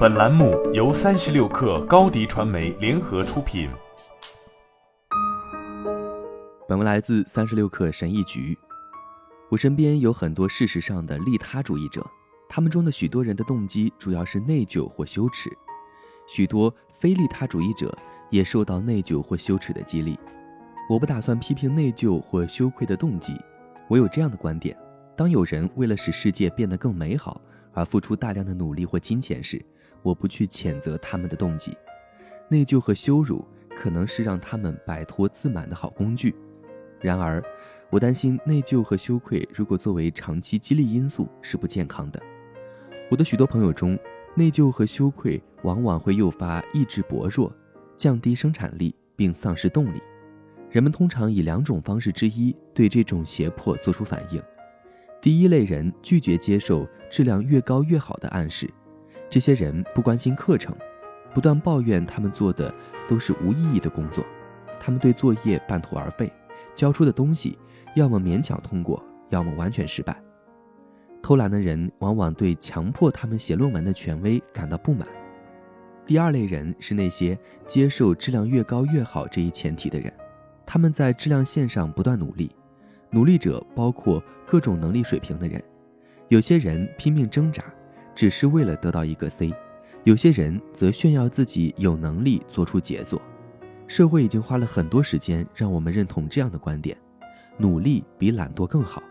本栏目由三十六氪高低传媒联合出品。本文来自三十六氪神译局。我身边有很多事实上的利他主义者，他们中的许多人的动机主要是内疚或羞耻；许多非利他主义者也受到内疚或羞耻的激励。我不打算批评内疚或羞愧的动机，我有这样的观点。当有人为了使世界变得更美好而付出大量的努力或金钱时，我不去谴责他们的动机。内疚和羞辱可能是让他们摆脱自满的好工具。然而，我担心内疚和羞愧如果作为长期激励因素是不健康的。我的许多朋友中，内疚和羞愧往往会诱发意志薄弱、降低生产力并丧失动力。人们通常以两种方式之一对这种胁迫做出反应。第一类人拒绝接受质量越高越好的暗示，这些人不关心课程，不断抱怨他们做的都是无意义的工作，他们对作业半途而废，交出的东西要么勉强通过，要么完全失败。偷懒的人往往对强迫他们写论文的权威感到不满。第二类人是那些接受质量越高越好这一前提的人，他们在质量线上不断努力。努力者包括各种能力水平的人，有些人拼命挣扎，只是为了得到一个 C，有些人则炫耀自己有能力做出杰作。社会已经花了很多时间让我们认同这样的观点：努力比懒惰更好。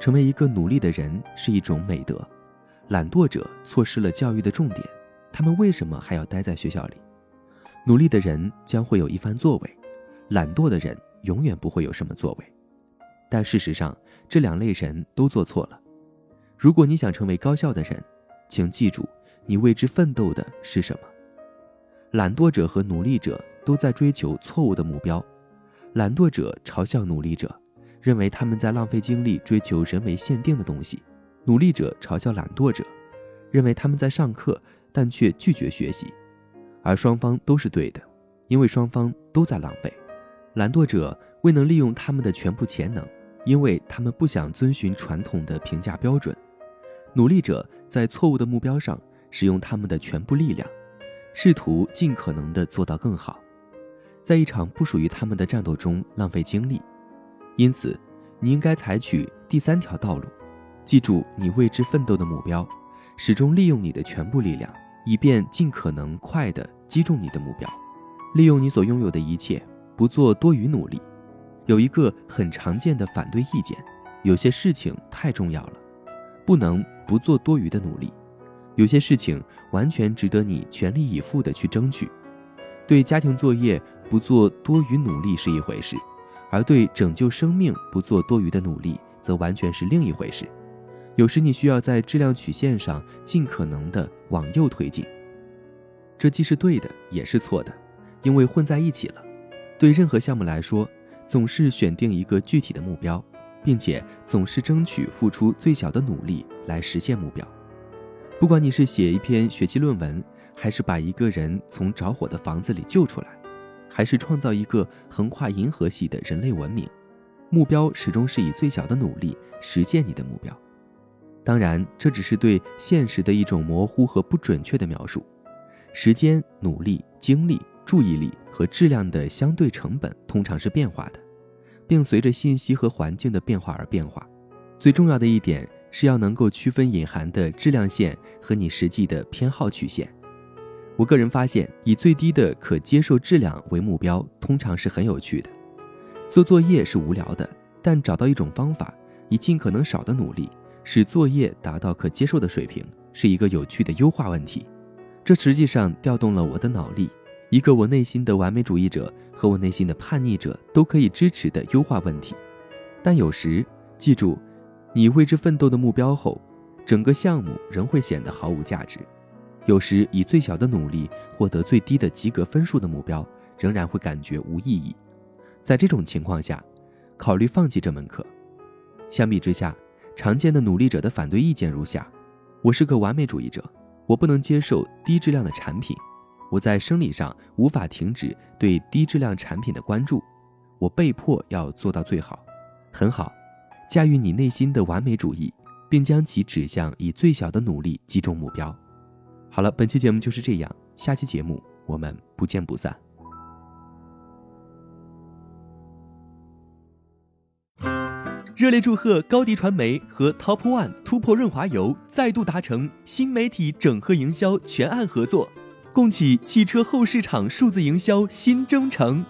成为一个努力的人是一种美德。懒惰者错失了教育的重点，他们为什么还要待在学校里？努力的人将会有一番作为，懒惰的人永远不会有什么作为。但事实上，这两类人都做错了。如果你想成为高效的人，请记住，你为之奋斗的是什么？懒惰者和努力者都在追求错误的目标。懒惰者嘲笑努力者，认为他们在浪费精力追求人为限定的东西；努力者嘲笑懒惰者，认为他们在上课，但却拒绝学习。而双方都是对的，因为双方都在浪费。懒惰者未能利用他们的全部潜能。因为他们不想遵循传统的评价标准，努力者在错误的目标上使用他们的全部力量，试图尽可能的做到更好，在一场不属于他们的战斗中浪费精力。因此，你应该采取第三条道路，记住你为之奋斗的目标，始终利用你的全部力量，以便尽可能快地击中你的目标。利用你所拥有的一切，不做多余努力。有一个很常见的反对意见：有些事情太重要了，不能不做多余的努力；有些事情完全值得你全力以赴地去争取。对家庭作业不做多余努力是一回事，而对拯救生命不做多余的努力则完全是另一回事。有时你需要在质量曲线上尽可能地往右推进，这既是对的，也是错的，因为混在一起了。对任何项目来说。总是选定一个具体的目标，并且总是争取付出最小的努力来实现目标。不管你是写一篇学期论文，还是把一个人从着火的房子里救出来，还是创造一个横跨银河系的人类文明，目标始终是以最小的努力实现你的目标。当然，这只是对现实的一种模糊和不准确的描述。时间、努力、精力、注意力和质量的相对成本通常是变化的。并随着信息和环境的变化而变化。最重要的一点是要能够区分隐含的质量线和你实际的偏好曲线。我个人发现，以最低的可接受质量为目标，通常是很有趣的。做作业是无聊的，但找到一种方法，以尽可能少的努力使作业达到可接受的水平，是一个有趣的优化问题。这实际上调动了我的脑力。一个我内心的完美主义者和我内心的叛逆者都可以支持的优化问题，但有时记住，你为之奋斗的目标后，整个项目仍会显得毫无价值。有时以最小的努力获得最低的及格分数的目标，仍然会感觉无意义。在这种情况下，考虑放弃这门课。相比之下，常见的努力者的反对意见如下：我是个完美主义者，我不能接受低质量的产品。我在生理上无法停止对低质量产品的关注，我被迫要做到最好。很好，驾驭你内心的完美主义，并将其指向以最小的努力击中目标。好了，本期节目就是这样，下期节目我们不见不散。热烈祝贺高迪传媒和 Top One 突破润滑油再度达成新媒体整合营销全案合作，共启汽车后市场数字营销新征程。